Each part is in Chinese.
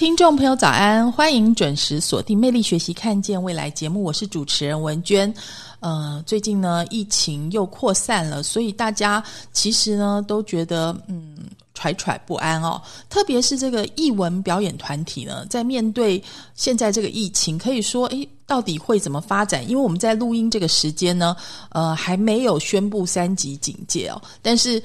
听众朋友，早安！欢迎准时锁定《魅力学习，看见未来》节目，我是主持人文娟。呃，最近呢，疫情又扩散了，所以大家其实呢都觉得嗯惴惴不安哦。特别是这个艺文表演团体呢，在面对现在这个疫情，可以说诶。到底会怎么发展？因为我们在录音这个时间呢，呃，还没有宣布三级警戒哦。但是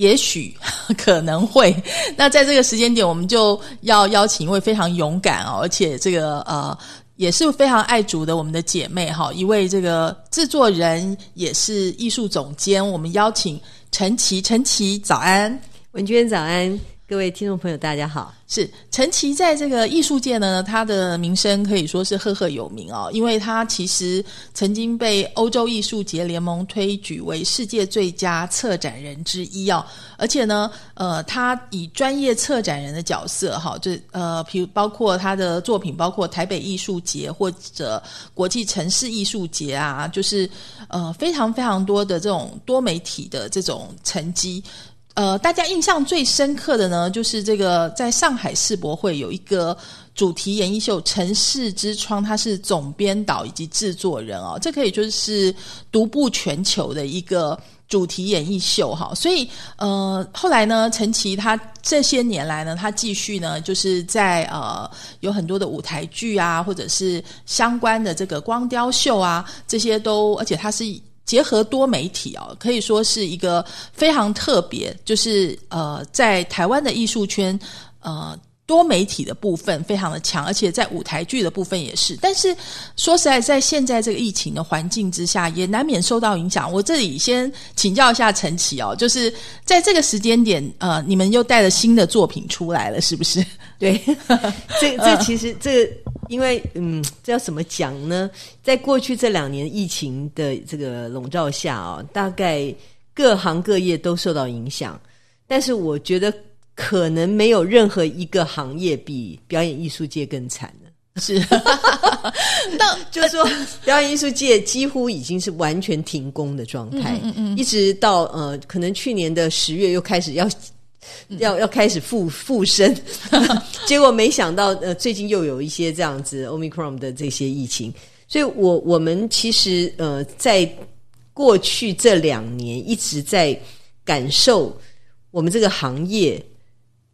也许 可能会。那在这个时间点，我们就要邀请一位非常勇敢哦，而且这个呃也是非常爱主的我们的姐妹哈，一位这个制作人也是艺术总监。我们邀请陈琦，陈琦早安，文娟早安。各位听众朋友，大家好。是陈琦在这个艺术界呢，他的名声可以说是赫赫有名哦，因为他其实曾经被欧洲艺术节联盟推举为世界最佳策展人之一哦，而且呢，呃，他以专业策展人的角色哈，就呃，比如包括他的作品，包括台北艺术节或者国际城市艺术节啊，就是呃，非常非常多的这种多媒体的这种成绩。呃，大家印象最深刻的呢，就是这个在上海世博会有一个主题演艺秀《城市之窗》，他是总编导以及制作人哦，这可以就是独步全球的一个主题演艺秀哈。所以呃，后来呢，陈琦他这些年来呢，他继续呢，就是在呃有很多的舞台剧啊，或者是相关的这个光雕秀啊，这些都，而且他是。结合多媒体哦，可以说是一个非常特别，就是呃，在台湾的艺术圈，呃，多媒体的部分非常的强，而且在舞台剧的部分也是。但是说实在，在现在这个疫情的环境之下，也难免受到影响。我这里先请教一下陈琦哦，就是在这个时间点，呃，你们又带了新的作品出来了，是不是？对，这这其实这。因为嗯，这要怎么讲呢？在过去这两年疫情的这个笼罩下啊，大概各行各业都受到影响。但是我觉得可能没有任何一个行业比表演艺术界更惨的。是，那就是说，表演艺术界几乎已经是完全停工的状态，嗯嗯，一直到呃，可能去年的十月又开始要。要要开始复复生，结果没想到呃，最近又有一些这样子 omicron 的这些疫情，所以我我们其实呃，在过去这两年一直在感受我们这个行业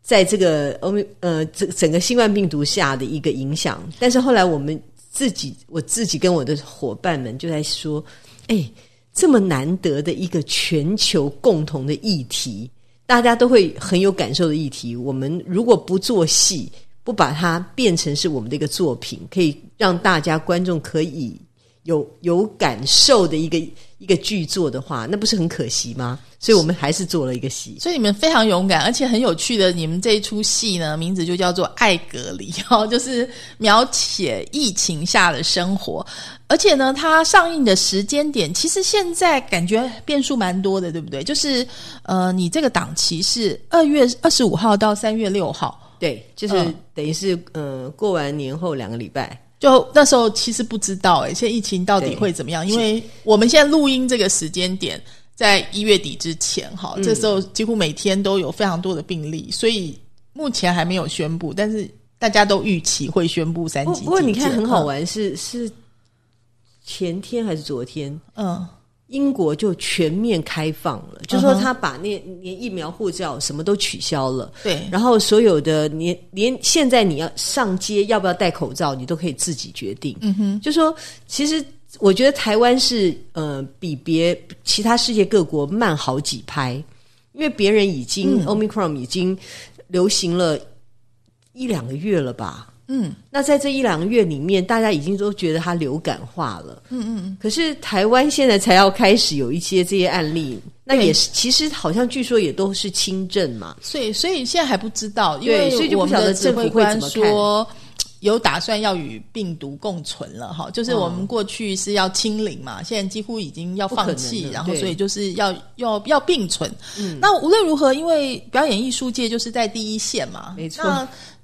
在这个欧呃整整个新冠病毒下的一个影响，但是后来我们自己我自己跟我的伙伴们就在说，哎，这么难得的一个全球共同的议题。大家都会很有感受的议题，我们如果不做戏，不把它变成是我们的一个作品，可以让大家观众可以有有感受的一个一个剧作的话，那不是很可惜吗？所以我们还是做了一个戏。所以你们非常勇敢，而且很有趣的，你们这一出戏呢，名字就叫做《爱隔离》，哦，就是描写疫情下的生活。而且呢，它上映的时间点其实现在感觉变数蛮多的，对不对？就是呃，你这个档期是二月二十五号到三月六号，对，就是等于是呃过完年后两个礼拜。就那时候其实不知道哎，现在疫情到底会怎么样？因为我们现在录音这个时间点在一月底之前，哈，这时候几乎每天都有非常多的病例，所以目前还没有宣布，但是大家都预期会宣布三级。不过你看很好玩，是是。前天还是昨天？嗯，英国就全面开放了，就说他把那连疫苗护照什么都取消了。对，然后所有的连连现在你要上街要不要戴口罩，你都可以自己决定。嗯哼，就说其实我觉得台湾是呃比别其他世界各国慢好几拍，因为别人已经 omicron 已经流行了一两个月了吧。嗯，那在这一两个月里面，大家已经都觉得它流感化了。嗯嗯嗯。可是台湾现在才要开始有一些这些案例，那也是其实好像据说也都是轻症嘛。所以所以现在还不知道，因为所以就不晓得政府会怎么说。有打算要与病毒共存了哈，就是我们过去是要清零嘛，现在几乎已经要放弃，然后所以就是要要要并存。嗯，那无论如何，因为表演艺术界就是在第一线嘛，没错。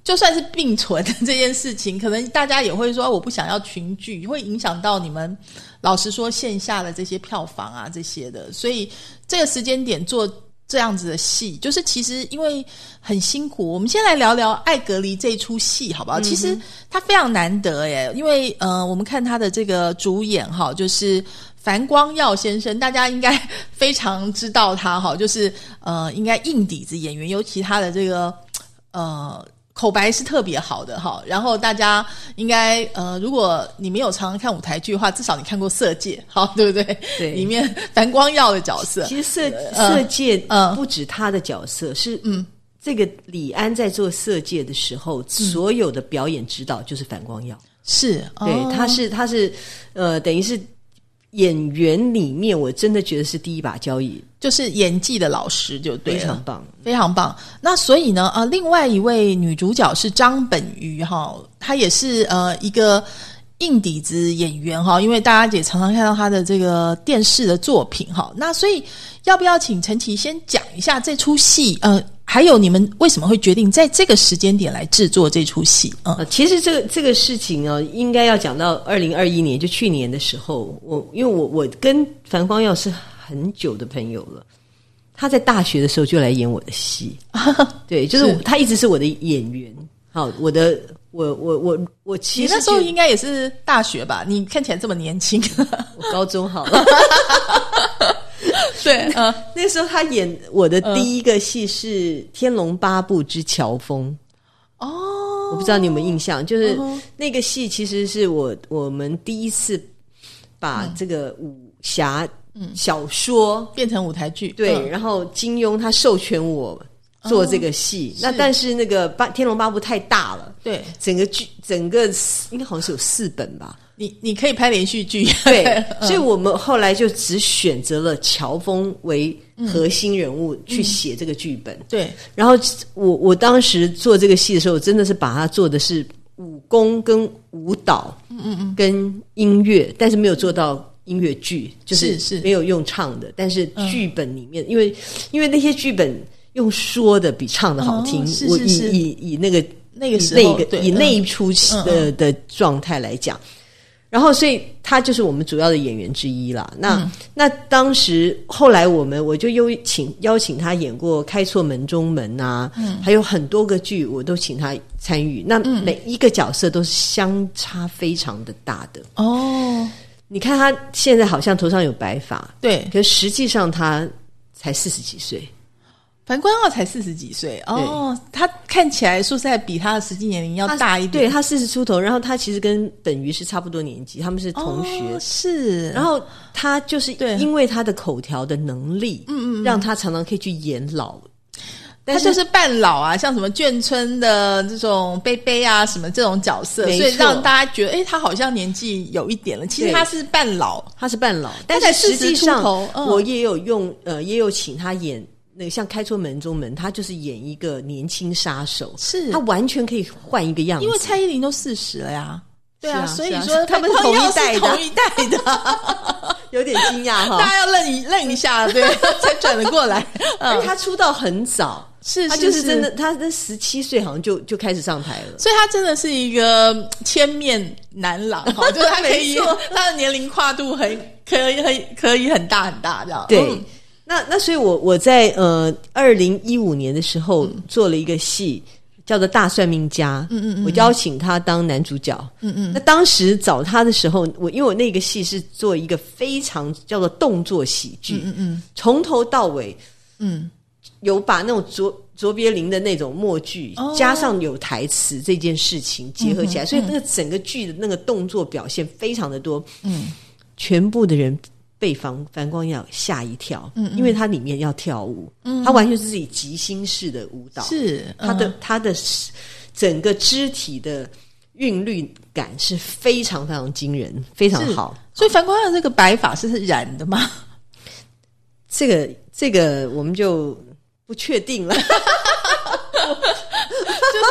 就算是并存这件事情，可能大家也会说我不想要群聚，会影响到你们。老实说，线下的这些票房啊，这些的，所以这个时间点做这样子的戏，就是其实因为很辛苦。我们先来聊聊《爱隔离》这出戏，好不好？其实它非常难得耶，因为呃，我们看他的这个主演哈，就是樊光耀先生，大家应该非常知道他哈，就是呃，应该硬底子演员，尤其他的这个呃。口白是特别好的哈，然后大家应该呃，如果你没有常常看舞台剧的话，至少你看过《色戒》好，对不对？对，里面樊光耀的角色，其实《色色戒》嗯。不止他的角色是嗯，这个李安在做《色戒》的时候，所有的表演指导就是樊光耀，是对，他是他是呃，等于是。演员里面，我真的觉得是第一把交椅，就是演技的老师，就对，非常棒，非常棒。那所以呢，呃，另外一位女主角是张本鱼哈，她也是呃一个硬底子演员哈，因为大家也常常看到她的这个电视的作品哈。那所以要不要请陈琦先讲一下这出戏？呃。还有你们为什么会决定在这个时间点来制作这出戏？啊，其实这个这个事情啊，应该要讲到二零二一年，就去年的时候，我因为我我跟樊光耀是很久的朋友了，他在大学的时候就来演我的戏，对，就是他一直是我的演员。好，我的我我我我其实那时候应该也是大学吧？你看起来这么年轻，我高中好了。对，嗯，那时候他演我的第一个戏是《天龙八部之乔峰》哦，我不知道你有没有印象，就是那个戏其实是我我们第一次把这个武侠小说。变成舞台剧，对，然后金庸他授权我做这个戏，那但是那个八《天龙八部》太大了，对，整个剧整个应该好像是有四本吧。你你可以拍连续剧，对，所以我们后来就只选择了乔峰为核心人物去写这个剧本。对，然后我我当时做这个戏的时候，真的是把它做的是武功跟舞蹈，嗯嗯嗯，跟音乐，但是没有做到音乐剧，就是是没有用唱的。但是剧本里面，因为因为那些剧本用说的比唱的好听，我以以以那个那个时候以那一出戏的的状态来讲。然后，所以他就是我们主要的演员之一了。那那当时后来我们我就邀请邀请他演过《开错门中门》啊，还有很多个剧，我都请他参与。那每一个角色都是相差非常的大的哦。你看他现在好像头上有白发，对，可实际上他才四十几岁。樊光耀才四十几岁哦，他看起来说实在比他的实际年龄要大一点。对他四十出头，然后他其实跟等于是差不多年纪，他们是同学。是，然后他就是因为他的口条的能力，嗯嗯，让他常常可以去演老。他就是半老啊，像什么眷村的这种贝贝啊，什么这种角色，所以让大家觉得，哎，他好像年纪有一点了。其实他是半老，他是半老，但是实际上我也有用，呃，也有请他演。那个像开出门中门，他就是演一个年轻杀手，是他完全可以换一个样子。因为蔡依林都四十了呀，对啊，所以说他们同一代的，同一代的，有点惊讶哈。大家要愣一愣一下，对，才转得过来。他出道很早，是他就是真的，他那十七岁好像就就开始上台了，所以他真的是一个千面男郎，哈，就是他可以，他的年龄跨度很可以，很可以很大很大，这样对。那那所以，我我在呃二零一五年的时候做了一个戏，叫做《大算命家》。嗯嗯嗯，我邀请他当男主角。嗯嗯，那当时找他的时候，我因为我那个戏是做一个非常叫做动作喜剧。嗯嗯，从头到尾，嗯，有把那种卓卓别林的那种默剧，加上有台词这件事情结合起来，所以那个整个剧的那个动作表现非常的多。嗯，全部的人。被樊樊光耀吓一跳，嗯，因为他里面要跳舞，嗯，他完全是自己即兴式的舞蹈，是他的他的整个肢体的韵律感是非常非常惊人，非常好。所以樊光耀这个白发是是染的吗？这个这个我们就不确定了。就是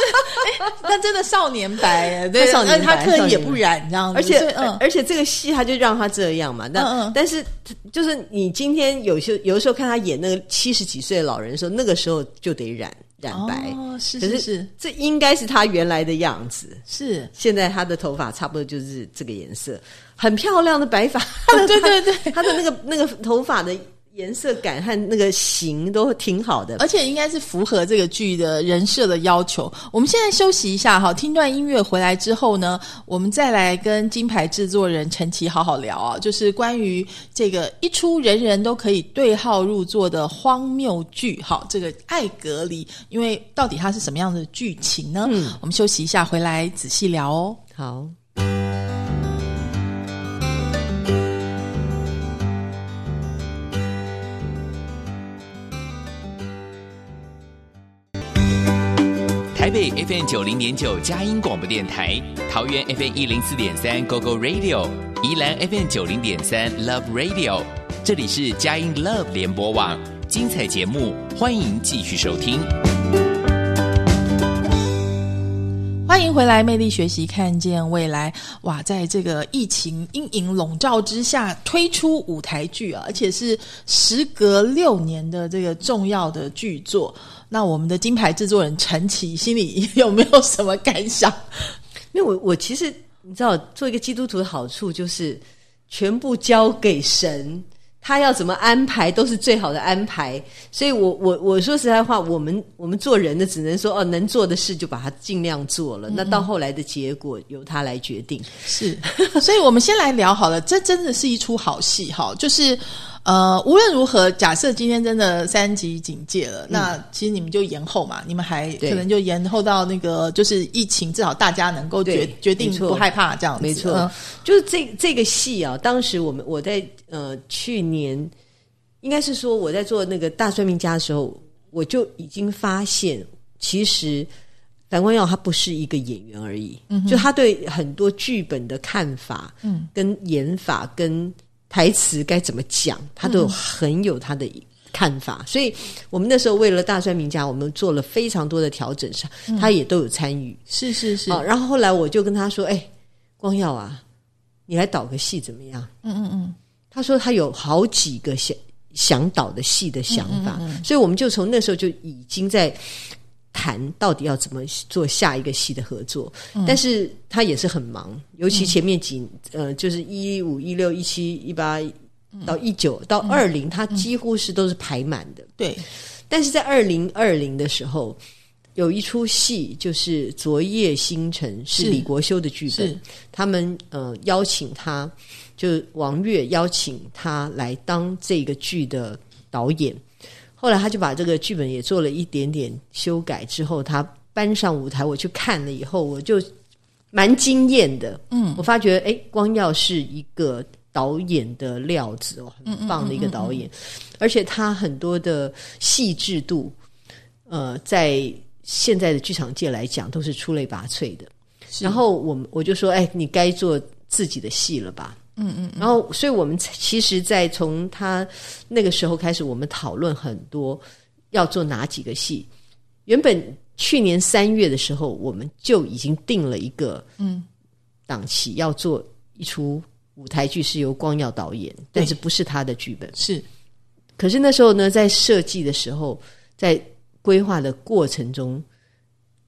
哎，那真的少年白，对，少年白他刻意也不染这样子，而且嗯，而且这个戏他就让他这样嘛，但但是就是你今天有些有的时候看他演那个七十几岁的老人的时候，那个时候就得染。染白哦，是是是，这应该是他原来的样子。是，现在他的头发差不多就是这个颜色，很漂亮的白发。对对对，他的那个那个头发的。颜色感和那个型都挺好的，而且应该是符合这个剧的人设的要求。我们现在休息一下哈，听段音乐回来之后呢，我们再来跟金牌制作人陈琦好好聊啊，就是关于这个一出人人都可以对号入座的荒谬剧哈，这个爱隔离，因为到底它是什么样的剧情呢？嗯，我们休息一下，回来仔细聊哦。好。北 FM 九零点九佳音广播电台，桃园 FM 一零四点三 GoGo Radio，宜兰 FM 九零点三 Love Radio，这里是佳音 Love 联播网，精彩节目，欢迎继续收听。欢迎回来，魅力学习，看见未来。哇，在这个疫情阴影笼罩之下，推出舞台剧啊，而且是时隔六年的这个重要的剧作。那我们的金牌制作人陈琦心里 有没有什么感想？因为我我其实你知道，做一个基督徒的好处就是全部交给神，他要怎么安排都是最好的安排。所以，我我我说实在话，我们我们做人的只能说哦，能做的事就把它尽量做了。那到后来的结果由他来决定。是，所以我们先来聊好了，这真的是一出好戏哈，就是。呃，无论如何，假设今天真的三级警戒了，那其实你们就延后嘛，你们还可能就延后到那个就是疫情，至少大家能够决决定不害怕这样子。没错，就是这这个戏啊，当时我们我在呃去年，应该是说我在做那个大算命家的时候，我就已经发现，其实樊光耀他不是一个演员而已，就他对很多剧本的看法，嗯，跟演法跟。台词该怎么讲，他都很有他的看法。所以，我们那时候为了大专名家，我们做了非常多的调整，上他也都有参与。是是是。然后后来我就跟他说：“哎，光耀啊，你来导个戏怎么样？”嗯嗯嗯。他说他有好几个想想导的戏的想法，所以我们就从那时候就已经在。谈到底要怎么做下一个戏的合作，但是他也是很忙，尤其前面几呃，就是一五一六一七一八到一九到二零，他几乎是都是排满的。对，但是在二零二零的时候，有一出戏就是《昨夜星辰》，是李国修的剧本，他们呃邀请他，就王月邀请他来当这个剧的导演。后来他就把这个剧本也做了一点点修改，之后他搬上舞台，我去看了以后，我就蛮惊艳的。嗯，我发觉哎，光耀是一个导演的料子哦，很棒的一个导演，而且他很多的细致度，呃，在现在的剧场界来讲都是出类拔萃的。然后我我就说，哎，你该做自己的戏了吧？嗯嗯，然后，所以我们其实，在从他那个时候开始，我们讨论很多要做哪几个戏。原本去年三月的时候，我们就已经定了一个嗯档期，要做一出舞台剧，是由光耀导演，但是不是他的剧本。是，可是那时候呢，在设计的时候，在规划的过程中，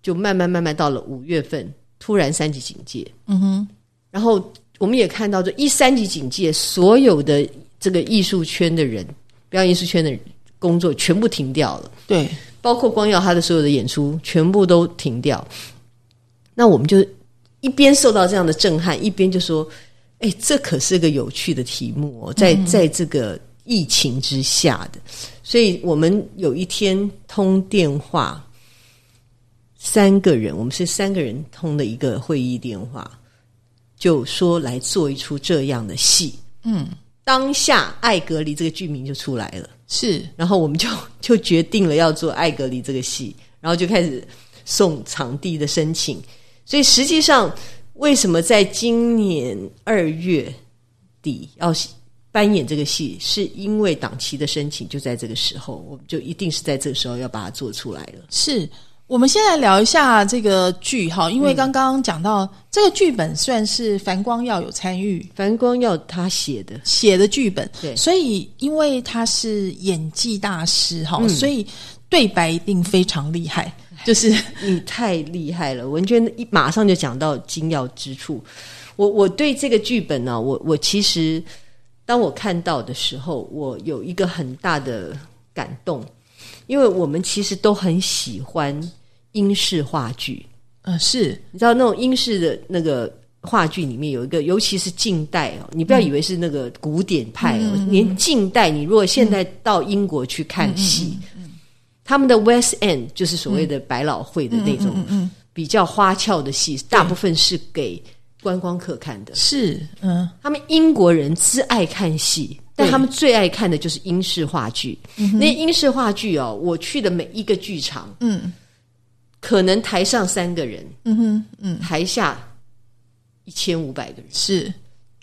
就慢慢慢慢到了五月份，突然三级警戒。嗯哼，然后。我们也看到，这一三级警戒，所有的这个艺术圈的人，表演艺术圈的工作全部停掉了。对，包括光耀他的所有的演出全部都停掉。那我们就一边受到这样的震撼，一边就说：“哎，这可是个有趣的题目哦，在在这个疫情之下的。”所以我们有一天通电话，三个人，我们是三个人通的一个会议电话。就说来做一出这样的戏，嗯，当下《爱格离》这个剧名就出来了，是，然后我们就就决定了要做《爱格离》这个戏，然后就开始送场地的申请。所以实际上，为什么在今年二月底要扮演这个戏，是因为档期的申请就在这个时候，我们就一定是在这个时候要把它做出来了。是。我们先来聊一下这个剧哈，因为刚刚讲到这个剧本算是樊光耀有参与樊光耀他写的，写的剧本，对。所以因为他是演技大师哈，所以对白一定非常厉害，就是你太厉害了，文娟一马上就讲到精要之处。我我对这个剧本呢、我我其实当我看到的时候，我有一个很大的感动，因为我们其实都很喜欢英式话剧，呃是。你知道那种英式的那个话剧里面有一个，尤其是近代哦，你不要以为是那个古典派哦，连近代你如果现在到英国去看戏，他们的 West End 就是所谓的百老汇的那种比较花俏的戏，大部分是给观光客看的。是嗯。他们英国人只爱看戏，但他们最爱看的就是英式话剧。那英式话剧哦，我去的每一个剧场，嗯。可能台上三个人，嗯哼嗯。台下一千五百个人，是。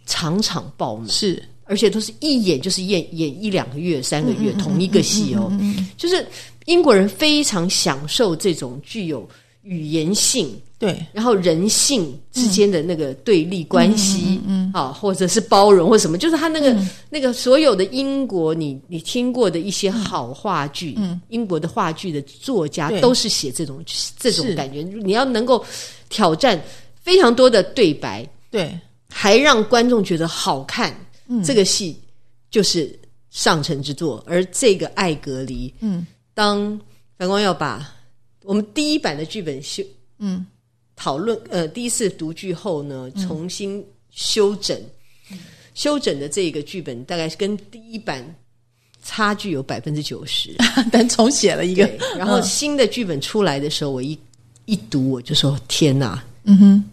场场爆满，是。而且都是一演就是演演一两个月、三个月同一个戏哦。就是英国人非常享受这种具有语言性，对。然后人性之间的那个对立关系，嗯，啊，或者是包容或什么，就是他那个、那个所有的英国你你听过的一些好话剧，嗯，英国的话剧的作家都是写这种这种感觉，你要能够挑战非常多的对白，对。还让观众觉得好看，这个戏就是上乘之作。而这个艾格离，嗯，当樊光耀把我们第一版的剧本修，嗯讨论，呃，第一次读剧后呢，重新修整，修整的这个剧本大概是跟第一版差距有百分之九十。但重写了一个，然后新的剧本出来的时候，我一一读我就说：天哪！嗯哼。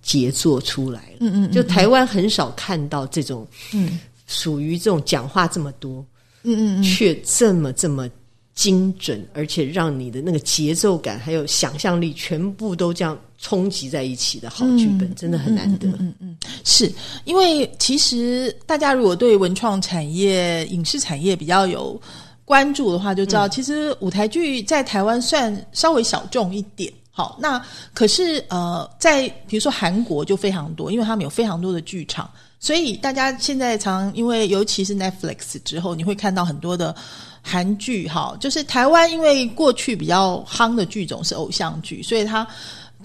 杰作出来了。嗯嗯就台湾很少看到这种，嗯。属于这种讲话这么多，嗯嗯。却这么这么精准，而且让你的那个节奏感还有想象力全部都这样冲击在一起的好剧本，真的很难得。嗯嗯是因为其实大家如果对文创产业、影视产业比较有关注的话，就知道其实舞台剧在台湾算稍微小众一点。好，那可是呃，在比如说韩国就非常多，因为他们有非常多的剧场，所以大家现在常因为尤其是 Netflix 之后，你会看到很多的韩剧。哈，就是台湾因为过去比较夯的剧种是偶像剧，所以它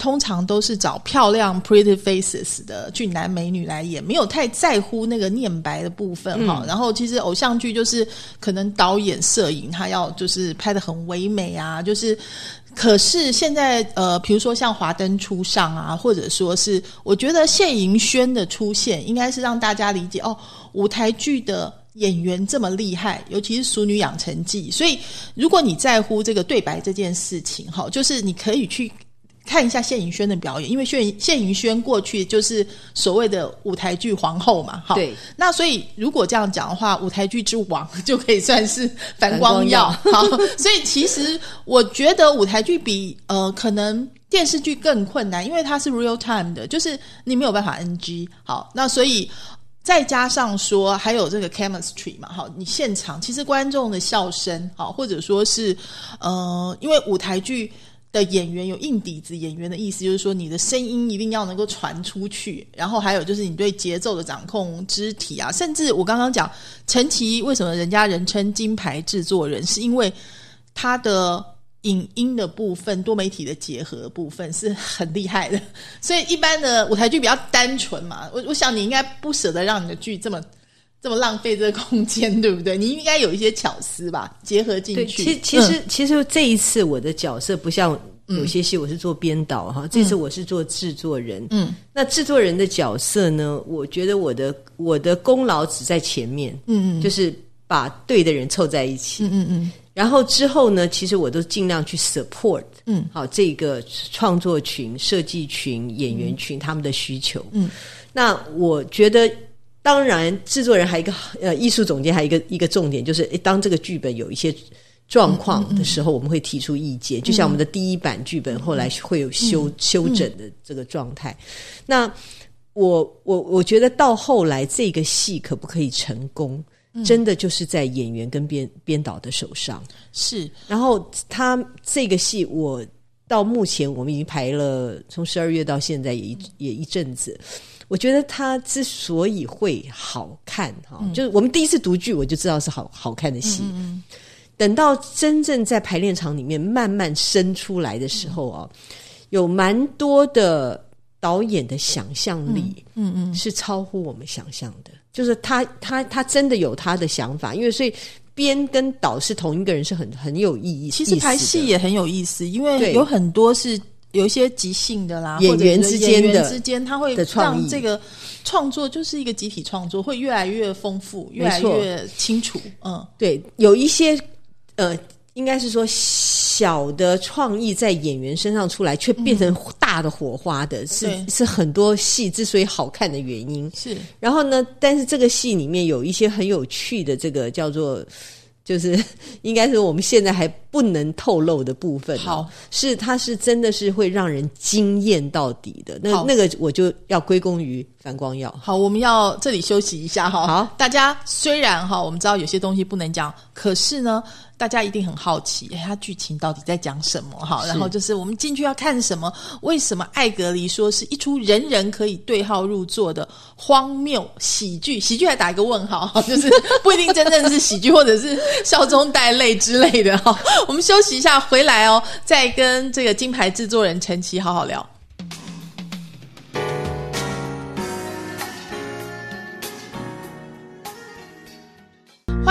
通常都是找漂亮 pretty faces 的俊男美女来演，没有太在乎那个念白的部分哈、然后其实偶像剧就是可能导演、摄影他要就是拍的很唯美啊，就是。可是现在，呃，比如说像《华灯初上》啊，或者说是，我觉得谢盈萱的出现，应该是让大家理解哦，舞台剧的演员这么厉害，尤其是《熟女养成记》。所以，如果你在乎这个对白这件事情，哈，就是你可以去看一下谢盈轩的表演，因为谢盈谢盈轩过去就是所谓的舞台剧皇后嘛，哈。对。那所以如果这样讲的话，舞台剧之王就可以算是樊光耀。好，所以其实我觉得舞台剧比呃可能。电视剧更困难，因为它是 real time 的，就是你没有办法 NG。好，那所以再加上说还有这个 chemistry 嘛，好，你现场其实观众的笑声，好，或者说是呃，因为舞台剧的演员有硬底子，演员的意思就是说你的声音一定要能够传出去，然后还有就是你对节奏的掌控、肢体啊，甚至我刚刚讲陈琦为什么人家人称金牌制作人，是因为他的。影音的部分、多媒体的结合部分是很厉害的，所以一般的舞台剧比较单纯嘛。我我想你应该不舍得让你的剧这么这么浪费这个空间，对不对？你应该有一些巧思吧，结合进，去。其其实、其实这一次我的角色不像有些戏我是做编导哈，这次我是做制作人。嗯，那制作人的角色呢，我觉得我的我的功劳只在前面，嗯嗯就是把对的人凑在一起。嗯嗯然后之后呢，其实我都尽量去 support，嗯，好这个创作群、设计群、演员群、他们的需求，嗯，那我觉得。当然，制作人还有一个呃，艺术总监还有一个一个重点，就是当这个剧本有一些状况的时候，我们会提出意见。就像我们的第一版剧本，后来会有修、修整的这个状态。那我我我觉得到后来这个戏可不可以成功，真的就是在演员跟编编导的手上。是然后他这个戏我到目前我们已经排了从十二月到现在也一也一阵子。我觉得它之所以会好看哈，就是我们第一次读剧我就知道是好好看的戏。等到真正在排练场里面慢慢生出来的时候啊，有蛮多的导演的想象力，嗯嗯，是超乎我们想象的。就是他他他真的有他的想法，因为所以编跟导是同一个人，是很很有意义。其实排戏也很有意思，因为有很多是有一些即兴的啦，演员之间的之间，他会让这个创作就是一个集体创作，会越来越丰富，越来越清楚。嗯，对，有一些呃。应该是说，小的创意在演员身上出来，却变成大的火花的，是是很多戏之所以好看的原因。是，然后呢？但是这个戏里面有一些很有趣的，这个叫做。就是 应该是我们现在还不能透露的部分。好，是它是真的是会让人惊艳到底的。那那个我就要归功于樊光耀。好，我们要这里休息一下哈。好，大家虽然哈我们知道有些东西不能讲，可是呢，大家一定很好奇，哎，它剧情到底在讲什么？哈，然后就是我们进去要看什么？为什么艾格里说是一出人人可以对号入座的荒谬喜剧？喜剧还打一个问号，就是不一定真正是喜剧，或者是。笑中带泪之类的哈，我们休息一下，回来哦，再跟这个金牌制作人陈琦好好聊。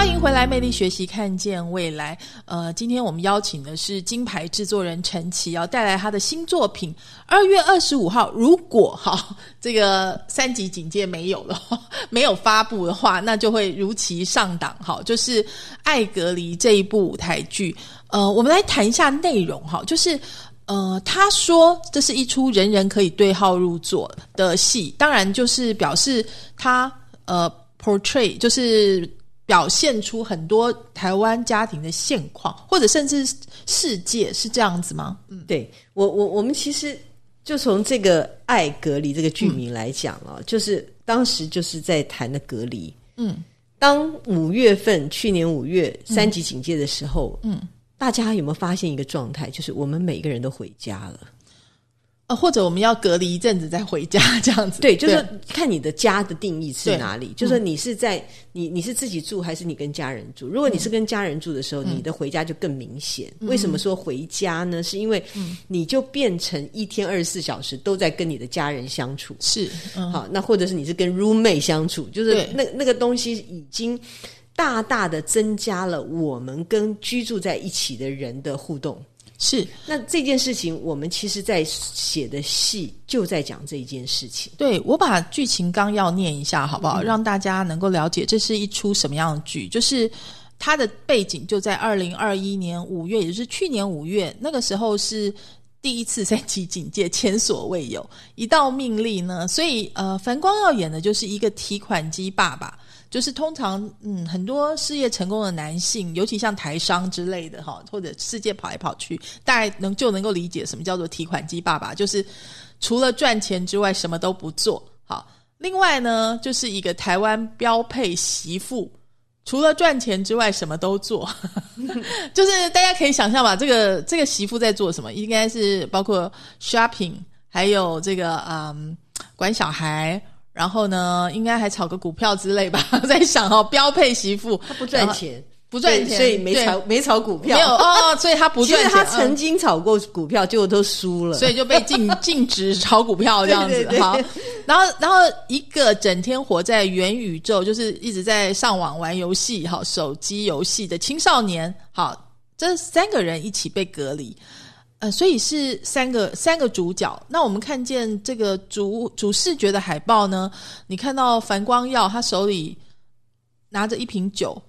欢迎回来，魅力学习，看见未来。呃，今天我们邀请的是金牌制作人陈琦，要带来他的新作品。二月二十五号，如果哈 这个三级警戒没有了，没有发布的话，那就会如期上档。哈，就是《艾格离》这一部舞台剧。呃，我们来谈一下内容。哈，就是呃，他说这是一出人人可以对号入座的戏，当然就是表示他呃 portray 就是。表现出很多台湾家庭的现况，或者甚至世界是这样子吗？嗯，对我我我们其实就从这个“爱隔离”这个剧名来讲啊，就是当时就是在谈的隔离。嗯，当五月份去年五月三级警戒的时候，嗯，大家有没有发现一个状态，就是我们每个人都回家了。或者我们要隔离一阵子再回家，这样子。对，就是看你的家的定义是哪里。就是你是在你你是自己住，还是你跟家人住？如果你是跟家人住的时候，你的回家就更明显。为什么说回家呢？是因为你就变成一天二十四小时都在跟你的家人相处。是，好，那或者是你是跟 roommate 相处，就是那那个东西已经大大的增加了我们跟居住在一起的人的互动。是，那这件事情，我们其实在写的戏就在讲这一件事情。对我把剧情纲要念一下，好不好？让大家能够了解这是一出什么样的剧。就是它的背景就在二零二一年五月，也就是去年五月，那个时候是第一次三级警戒，前所未有。一道命令呢，所以呃，樊光耀演的就是一个提款机爸爸。就是通常，嗯，很多事业成功的男性，尤其像台商之类的哈，或者世界跑来跑去，大概能就能够理解什么叫做提款机爸爸，就是除了赚钱之外什么都不做。好，另外呢，就是一个台湾标配媳妇，除了赚钱之外什么都做，就是大家可以想象吧，这个这个媳妇在做什么？应该是包括 shopping，还有这个嗯管小孩。然后呢，应该还炒个股票之类吧？在想哦，标配媳妇他不赚钱，不赚钱，所以没炒没炒股票，没有哦，所以他不赚钱。他曾经炒过股票，结果都输了，所以就被禁 禁止炒股票这样子。好，然后然后一个整天活在元宇宙，就是一直在上网玩游戏，好手机游戏的青少年，好，这三个人一起被隔离。呃，所以是三个三个主角。那我们看见这个主主视觉的海报呢？你看到樊光耀他手里拿着一瓶酒，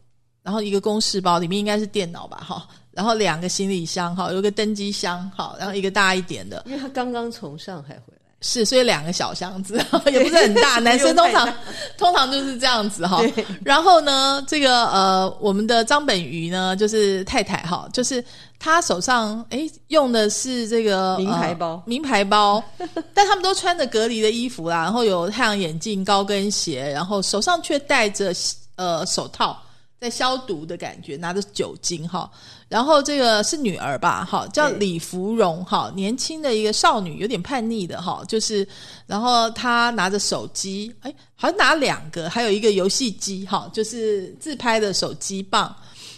然后一个公事包，里面应该是电脑吧？哈，然后两个行李箱，哈，有个登机箱，哈，然后一个大一点的，因为他刚刚从上海回来。是，所以两个小箱子也不是很大，男生通常通常就是这样子哈。然后呢，这个呃，我们的张本鱼呢，就是太太哈，就是他手上哎用的是这个名牌包，名牌包，但他们都穿着隔离的衣服啦，然后有太阳眼镜、高跟鞋，然后手上却戴着呃手套。在消毒的感觉，拿着酒精哈。然后这个是女儿吧，哈，叫李芙蓉哈，年轻的一个少女，有点叛逆的哈，就是然后她拿着手机，哎，好像拿两个，还有一个游戏机哈，就是自拍的手机棒。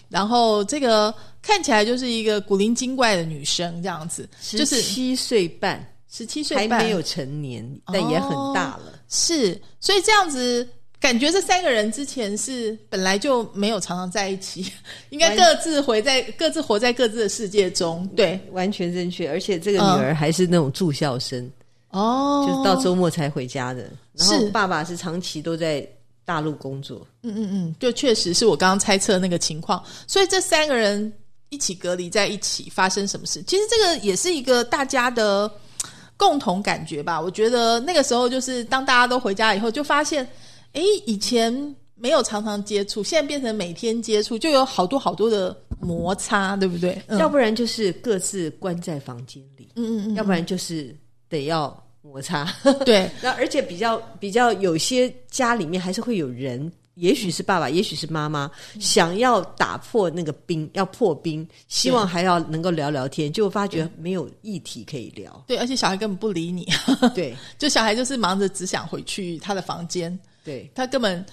然后这个看起来就是一个古灵精怪的女生这样子，就是七岁半，十七岁半还没有成年，但也很大了。是，所以这样子感觉这三个人之前是本来就没有常常在一起，应该各自活在各自活在各自的世界中。对，完全正确，而且这个嗯女儿还是那种住校生，哦，就是到周末才回家的。然后是爸爸是长期都在大陆工作，嗯嗯嗯，就确实是我刚刚猜测那个情况。所以这三个人一起隔离在一起，发生什么事？其实这个也是一个大家的共同感觉吧。我觉得那个时候就是当大家都回家以后，就发现，诶，以前没有常常接触，现在变成每天接触，就有好多好多的摩擦，对不对？嗯要不然就是各自关在房间里，嗯嗯要不然就是得要摩擦。嗯，对，那而且比较比较有些家里面还是会有人，也许是爸爸，也许是妈妈，想要打破那个冰，要破冰，希望还要能够聊聊天，就发觉没有议题可以聊。对，而且小孩根本不理你，对。就小孩就是忙着只想回去他的房间，对，他根本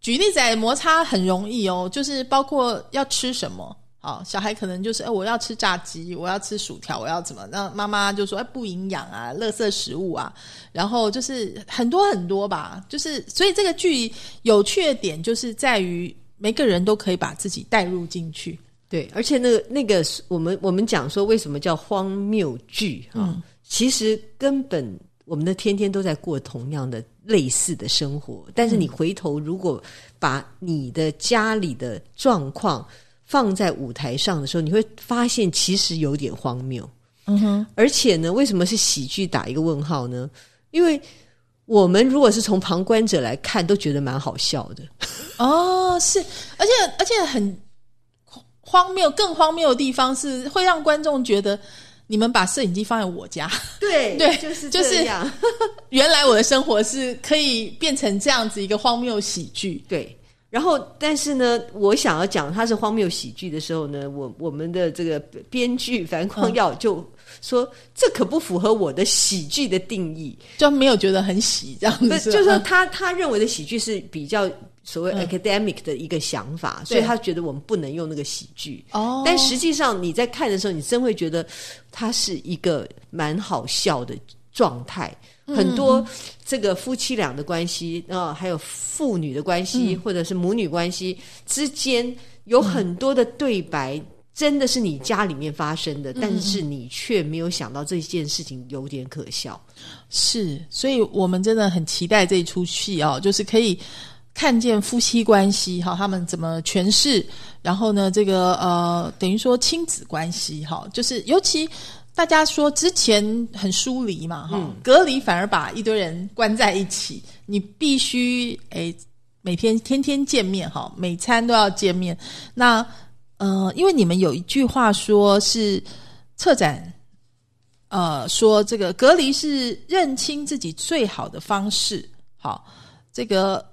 举例子来摩擦很容易哦，就是包括要吃什么。好，小孩可能就是，哎，我要吃炸鸡，我要吃薯条，我要怎么？那妈妈就说，哎，不营养啊，垃圾食物啊。然后就是很多很多吧，就是所以这个剧有趣的点就是在于每个人都可以把自己带入进去。对，而且那个那个我们我们讲说为什么叫荒谬剧啊？其实根本我们的天天都在过同样的类似的生活，但是你回头如果把你的家里的状况放在舞台上的时候，你会发现其实有点荒谬。嗯哼，而且呢，为什么是喜剧打一个问号呢？因为我们如果是从旁观者来看，都觉得蛮好笑的。哦，是，而且而且很荒谬，更荒谬的地方是会让观众觉得你们把摄影机放在我家，对 对就是就是这样。原来我的生活是可以变成这样子一个荒谬喜剧。对，然后但是呢，我想要讲它是荒谬喜剧的时候呢，我我们的这个编剧樊匡耀就说，这可不符合我的喜剧的定义。就没有觉得很喜这样子，就是说他他认为的喜剧是比较所谓嗯 academic 的一个想法，所以他觉得我们不能用那个喜剧。哦，但实际上你在看的时候，你真会觉得它是一个蛮好笑的状态。很多这个夫妻俩的关系啊、呃还有父女的关系，或者是母女关系之间，有很多的对白，真的是你家里面发生的，但是你却没有想到这件事情有点可笑。是，所以我们真的很期待这一出戏哦，就是可以看见夫妻关系哈，他们怎么诠释，然后呢，这个呃，等于说亲子关系哈，就是尤其大家说之前很疏离嘛哈，隔离反而把一堆人关在一起，你必须诶每天天天见面哈，每餐都要见面。那呃，因为你们有一句话说是策展呃，说这个隔离是认清自己最好的方式。好，这个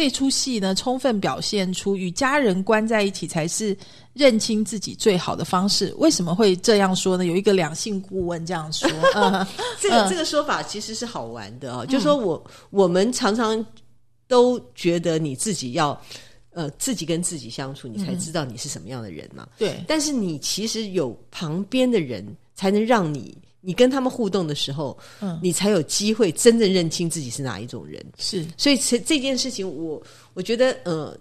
这出戏呢，充分表现出与家人关在一起才是认清自己最好的方式。为什么会这样说呢？有一个两性顾问这样说，嗯，这个、嗯这个说法其实是好玩的哦，就说我我们常常都觉得你自己要呃自己跟自己相处，你才知道你是什么样的人嘛。对，但是你其实有旁边的人，才能让你你跟他们互动的时候，嗯。你才有机会真正认清自己是哪一种人。是，所以这这件事情我，我觉得呃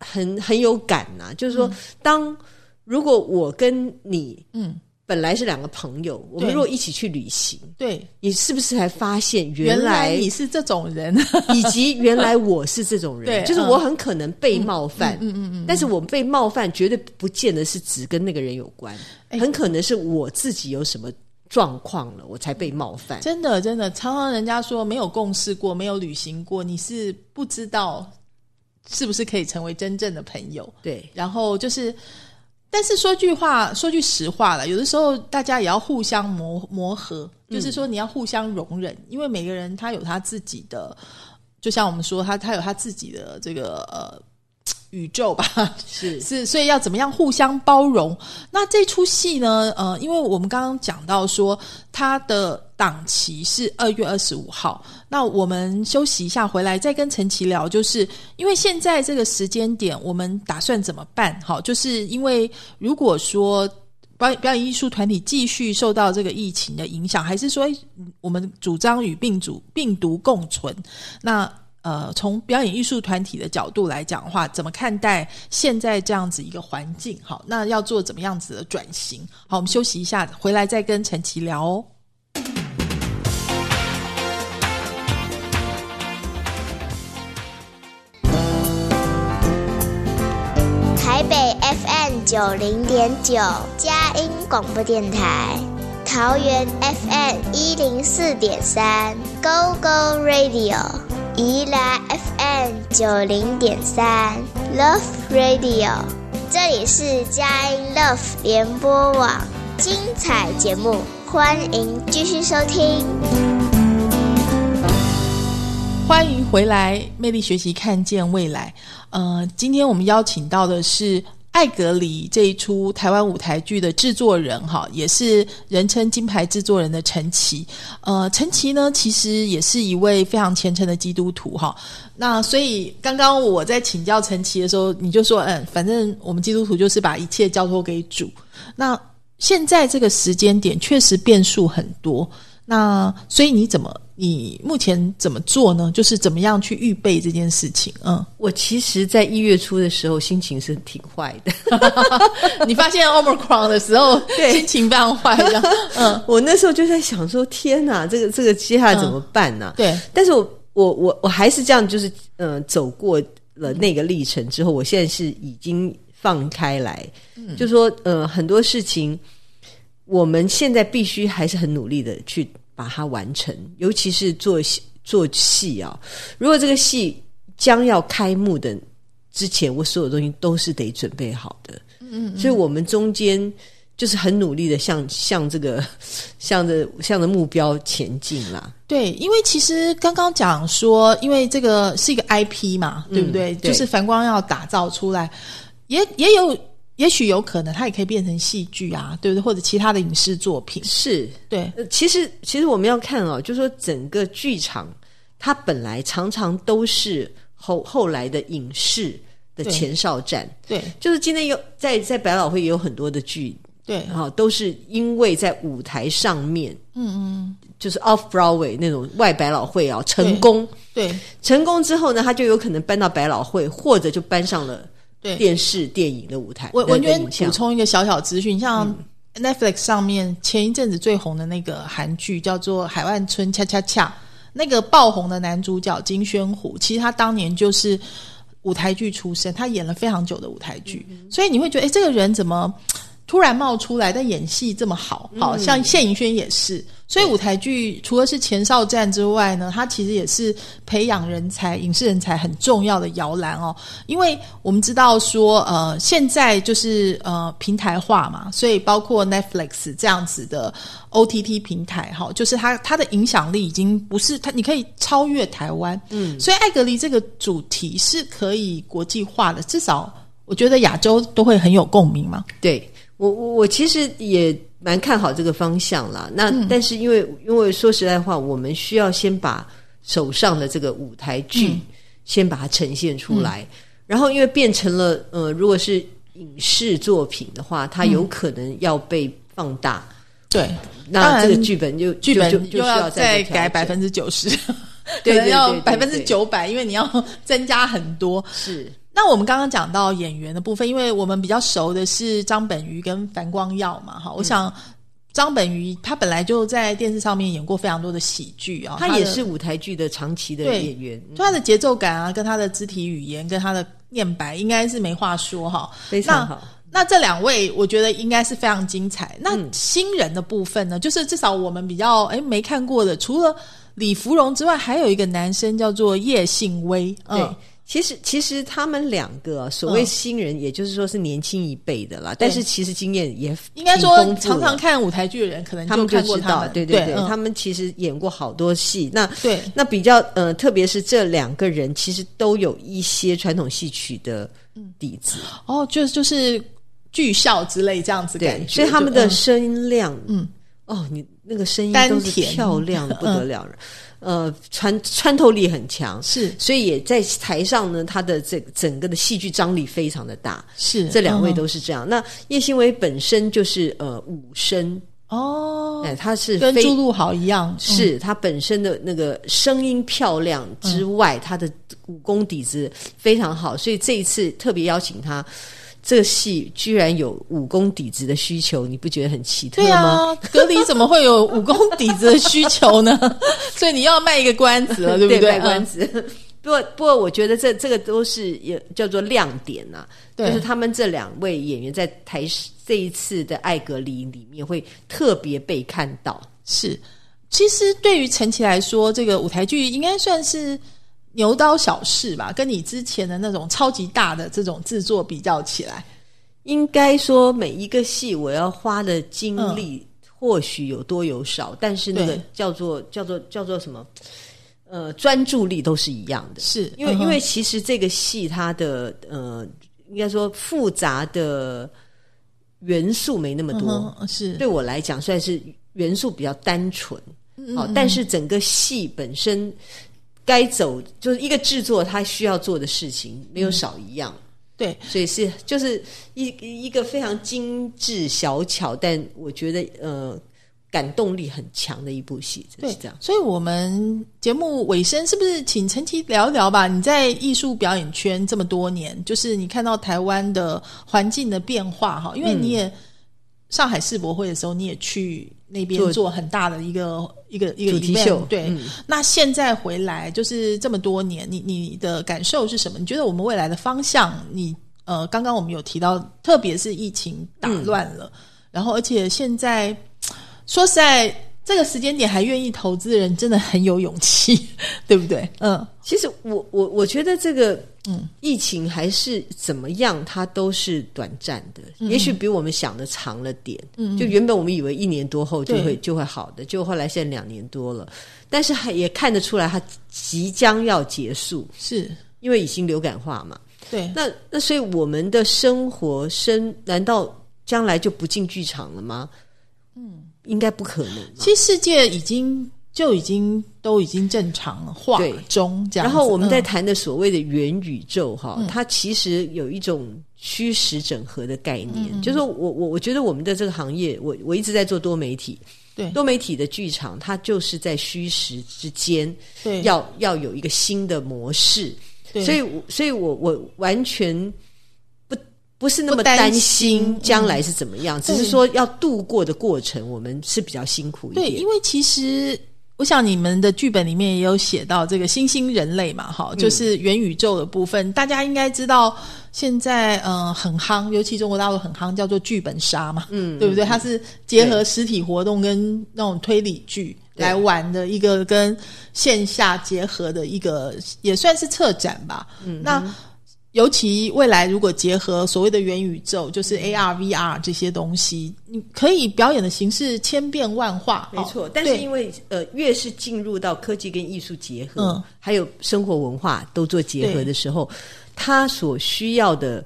很很有感呐、就是说，当如果我跟你嗯，本来是两个朋友，我们对如果一起去旅行，对，你是不是才发现原来你是这种人，以及原来我是这种人，对就是嗯。我很可能被冒犯，嗯嗯嗯，但是我被冒犯绝对不见得是只跟那个人有关，哎。很可能是我自己有什么状况了，我才被冒犯。真的真的，常常人家说没有共事过，没有旅行过，你是不知道是不是可以成为真正的朋友。对，然后就是，但是说句话，说句实话了，有的时候大家也要互相磨磨合，就是说你要互相容忍，因为每个人他有他自己的，就像我们说他他有他自己的这个呃。宇宙吧，是是，所以要怎么样互相包容？那这出戏呢？呃，因为我们刚刚讲到说，它的档期是二月二十五号。那我们休息一下，回来再跟陈琦聊。就是因为现在这个时间点，我们打算怎么办？好，就是因为如果说表表演艺术团体继续受到这个疫情的影响，还是说我们主张与病毒病毒共存？那呃，从表演艺术团体的角度来讲的话，怎么看待现在这样子一个环境？好，那要做怎么样子的转型？好，我们休息一下，回来再跟陈琦聊哦。台北 FM 九零点九，佳音广播电台；桃园 FM 一零四点三，Go Go Radio。宜兰 FM 九零点三 Love Radio，这里是佳音 Love 联播网，精彩节目，欢迎继续收听。欢迎回来，魅力学习，看见未来。呃，今天我们邀请到的是。艾格里这一出台湾舞台剧的制作人哈，也是人称金牌制作人的陈琦。呃，陈琦呢，其实也是一位非常虔诚的基督徒哈。那所以刚刚我在请教陈琦的时候，你就说，嗯，反正我们基督徒就是把一切交托给主。那现在这个时间点确实变数很多。那所以你怎么？你目前怎么做呢？就是怎么样去预备这件事情？嗯，我其实，在一月初的时候，心情是挺坏的。你发现 Omicron 的时候，心情非常坏。嗯，我那时候就在想说：天哪，这个这个接下来怎么办呢？对，但是我我我我还是这样，就是嗯，走过了那个历程之后，我现在是已经放开来，就说呃，很多事情，我们现在必须还是很努力的去。把它完成，尤其是做戏做戏啊！如果这个戏将要开幕的之前，我所有东西都是得准备好的。嗯，所以我们中间就是很努力的向向这个向着向着目标前进啦。对，因为其实刚刚讲说，因为这个是一个 IP 嘛，对不对？就是反光要打造出来，也也有。也许有可能，它也可以变成戏剧啊，对不对？或者其他的影视作品。是对。其实，其实我们要看哦，就是说整个剧场，它本来常常都是后后来的影视的前哨站。对。就是今天有在在百老汇也有很多的剧，对，哈，都是因为在舞台上面，嗯嗯，就是 off Broadway 那种外百老汇啊成功，对，成功之后呢，它就有可能搬到百老汇，或者就搬上了。电视电影的舞台，我我觉得补充一个小小资讯，像 Netflix 上面前一阵子最红的那个韩剧叫做《海岸村恰恰恰》，那个爆红的男主角金宣虎，其实他当年就是舞台剧出身，他演了非常久的舞台剧，所以你会觉得，哎，这个人怎么突然冒出来，但演戏这么好，好像谢颖轩也是。所以舞台剧除了是前哨战之外呢，它其实也是培养人才、影视人才很重要的摇篮哦。因为我们知道说，呃，现在就是呃平台化嘛，所以包括 Netflix 这样子的 OTT 平台哈，就是它它的影响力已经不是它，你可以超越台湾。嗯，所以艾格离这个主题是可以国际化的，至少我觉得亚洲都会很有共鸣嘛。对我我我其实也。蛮看好这个方向啦。那但是因为因为说实在话，我们需要先把手上的这个舞台剧先把它呈现出来，然后因为变成了呃，如果是影视作品的话，它有可能要被放大。对，那这个剧本就剧本就就需要再改百分之九十，可能要百分之九百，因为你要 增加很多是。那我们刚刚讲到演员的部分，因为我们比较熟的是张本鱼跟樊光耀嘛，哈，我想张本鱼他本来就在电视上面演过非常多的喜剧啊，他也是舞台剧的长期的演员，就他的节奏感啊，跟他的肢体语言，跟他的念白，应该是没话说哈，非常好。那这两位我觉得应该是非常精彩。那新人的部分呢，就是至少我们比较哎没看过的，除了李芙蓉之外，还有一个男生叫做叶信威，嗯。其实，其实他们两个所谓新人，也就是说是年轻一辈的啦。但是其实经验也应该说，常常看舞台剧的人，可能他们就知道，对对对，他们其实演过好多戏。那对，那比较呃，特别是这两个人，其实都有一些传统戏曲的底子，哦，就就是剧校之类这样子感对，觉，所以他们的声量，嗯，哦，你那个声音丹都是漂亮的不得了，呃，穿穿透力很强，是。所以也在台上呢，他的这整个的戏剧张力非常的大。是这两位嗯都是这样。那叶欣维本身就是呃武生，哦，哎，他是跟朱露豪一样，嗯。是他本身的那个声音漂亮之外，他的武功底子非常好，所以这一次特别邀请他。这个戏居然有武功底子的需求，你不觉得很奇特对吗？啊，隔离怎么会有武功底子的需求呢？所以你要卖一个关子了，对不对？卖关嗯子。不过，不过，我觉得这这个都是也叫做亮点呐、对就是他们这两位演员在台这一次的艾格里里面会特别被看到。是，其实对于陈琦来说，这个舞台剧应该算是牛刀小试吧，跟你之前的那种超级大的这种制作比较起来，应该说，每一个戏我要花的精力或许有多有少，但是那个叫做叫做叫做什么？呃，专注力都是一样的。是因为、嗯因为其实这个戏它的呃，应该说复杂的元素没那么多。嗯是对我来讲算是元素比较单纯，嗯好、但是整个戏本身该走就是一个制作他需要做的事情没有少一样，对，所以是就是一一个非常精致小巧，但我觉得呃感动力很强的一部戏，真对是这样。所以我们节目尾声是不是请陈琦聊一聊吧？你在艺术表演圈这么多年，就是你看到台湾的环境的变化哈，因为你也、上海世博会的时候，你也去那边做做很大的一个一个一个主题秀对。嗯那现在回来，就是这么多年，你你的感受是什么？你觉得我们未来的方向，你呃，刚刚我们有提到，特别是疫情打乱了，然后而且现在说实在，这个时间点还愿意投资的人，真的很有勇气，对不对？嗯，其实我我我觉得这个嗯疫情还是怎么样，它都是短暂的，也许比我们想的长了点。嗯，就原本我们以为一年多后就会就会好的，就后来现在两年多了，但是还也看得出来它即将要结束，是因为已经流感化嘛。对，那那所以我们的生活生难道将来就不进剧场了吗？嗯，应该不可能。其实世界已经就已经都已经正常化对中这样子。然后我们在嗯谈的所谓的元宇宙哈，它其实有一种虚实整合的概嗯念，就是说我我我觉得我们的这个行业，我我一直在做多媒体，对多媒体的剧场，它就是在虚实之间对要要有一个新的模式，对所以我所以我我完全。不不是那么不担担心心将来是怎么样，只是对说要度过的过程，我们是比较辛苦一对，点。因为其实我想你们的剧本里面也有写到这个新兴人类嘛，哈，嗯就是元宇宙的部分，大家应该知道。现在呃很夯，尤其中国大陆很夯，叫做剧本杀嘛，嗯，对不对？它是结合实体活动跟那种推理剧对来玩的一个跟线下结合的一个，也算是策展吧。嗯，那尤其未来如果结合所谓的元宇宙，就是嗯。AR、VR 这些东西，你可以表演的形式千变万化。没错哦，但是因为呃，越是进入到科技跟艺术结合，嗯。还有生活文化都做结合的时候，它所需要的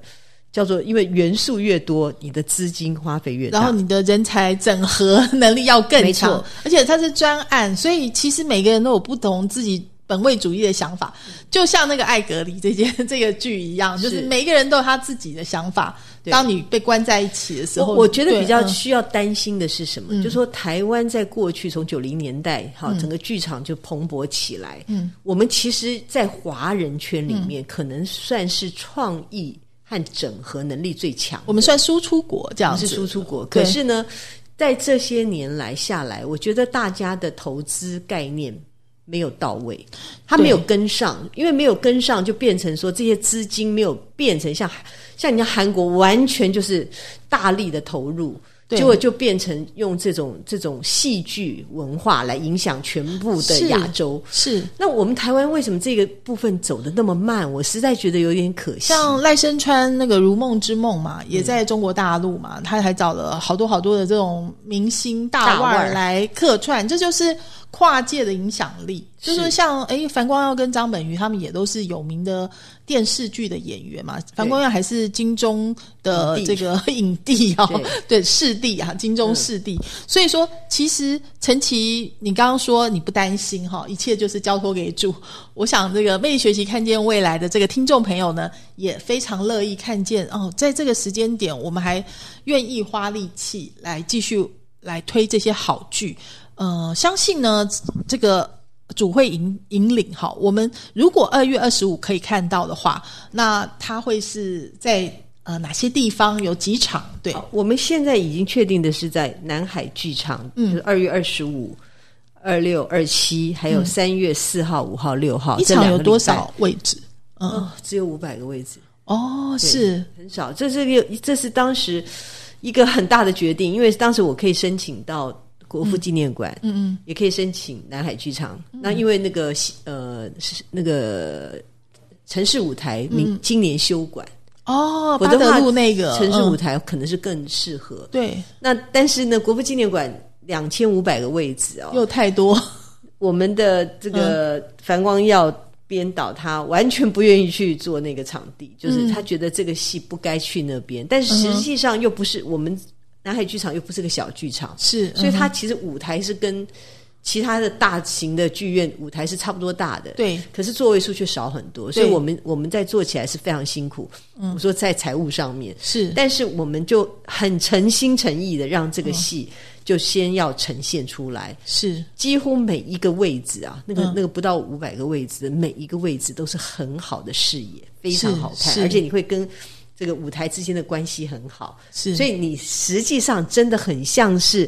叫做，因为元素越多，你的资金花费越大。然后你的人才整合 能力要更没强，而且它是专案，所以其实每个人都有不同自己本位主义的想法，就像那个艾格里这件 这个剧一样，就是每一个人都有他自己的想法。当你被关在一起的时候，我我觉得比较需要担心的是什么？就说台湾在过去从九零年代哈，整个剧场就蓬勃起来。嗯，我们其实，在华人圈里嗯面，可能算是创意和整合能力最强。我们算输出国这样子，是输出国，可是呢，在这些年来下来，我觉得大家的投资概念没有到位，他没有跟上，因为没有跟上，就变成说这些资金没有变成像像人家韩国完全就是大力的投入。对结果就变成用这种这种戏剧文化来影响全部的亚洲。是那我们台湾为什么这个部分走的那么慢？我实在觉得有点可惜。像赖声川那个《如梦之梦》嘛，嗯也在中国大陆嘛，他还找了好多好多的这种明星大腕来客串，这就是跨界的影响力，就是像哎樊光耀跟张本鱼他们也都是有名的电视剧的演员嘛。樊光耀还是金钟的这个影帝 哦，对对视帝啊，金钟视帝。所以说，其实陈琦，你刚刚说你不担心哈，一切就是交托给主。我想这个魅力学习看见未来的这个听众朋友呢，也非常乐意看见哦，在这个时间点，我们还愿意花力气来继续来推这些好剧。呃，相信呢，这个主会引引领哈。我们如果二月二十五可以看到的话，那它会是在呃哪些地方有几场？对，我们现在已经确定的是在南海剧场，嗯就是二月二十五、二六、二七，还有三月四号、五号、六号，嗯一场有多？少位置？嗯，哦，只有五百个位置，哦，是，很少。这是个，这是当时一个很大的决定，因为当时我可以申请到国父纪念馆，嗯嗯，也可以申请南海剧场。那因为那个呃是那个城市舞台明今年休馆，哦，巴德否则的话路那个城市舞嗯台可能是更适合。对，那但是呢，国父纪念馆两千五百个位置哦，又太多，我们的这个樊光耀编导他完全不愿意去做那个场地，就是他觉得这个戏不该去那边，但是实际上又不是我们南海剧场又不是个小剧场，是，所以嗯它其实舞台是跟其他的大型的剧院舞台是差不多大的，对。可是座位数却少很多，所以我们我们在做起来是非常辛苦。我说在财务上面，是，但是我们就很诚心诚意的让这个戏就先要呈现出来，是，几乎每一个位置啊，那个、嗯。那个不到五百个位置的每一个位置都是很好的视野，非常好看，而且你会跟这个舞台之间的关系很好，是，所以你实际上真的很像是。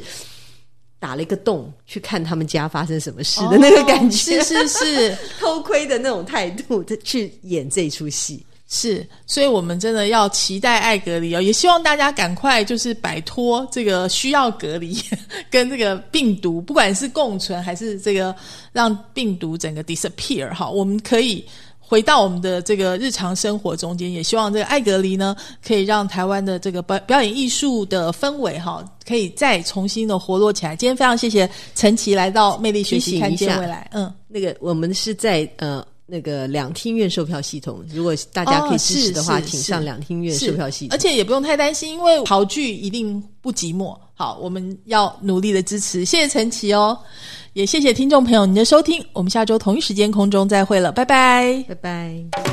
打了一个洞去看他们家发生什么事的那个感觉，哦是是是。偷窥的那种态度，去演这出戏。是，所以我们真的要期待爱隔离哦，也希望大家赶快就是摆脱这个需要隔离 跟这个病毒，不管是共存还是这个让病毒整个 disappear 哈，我们可以。回到我们的这个日常生活中间，也希望这个艾格离呢，可以让台湾的这个表表演艺术的氛围哈，可以再重新的活络起来。今天非常谢谢陈琦来到魅力学习看一下见未来，嗯。那个我们是在呃那个两厅院售票系统，如果大家可以支持的话，请上两厅院售票系统。而且也不用太担心，因为好剧一定不寂寞。好，我们要努力的支持，谢谢陈琦哦，也谢谢听众朋友您的收听，我们下周同一时间空中再会了，拜拜。拜拜。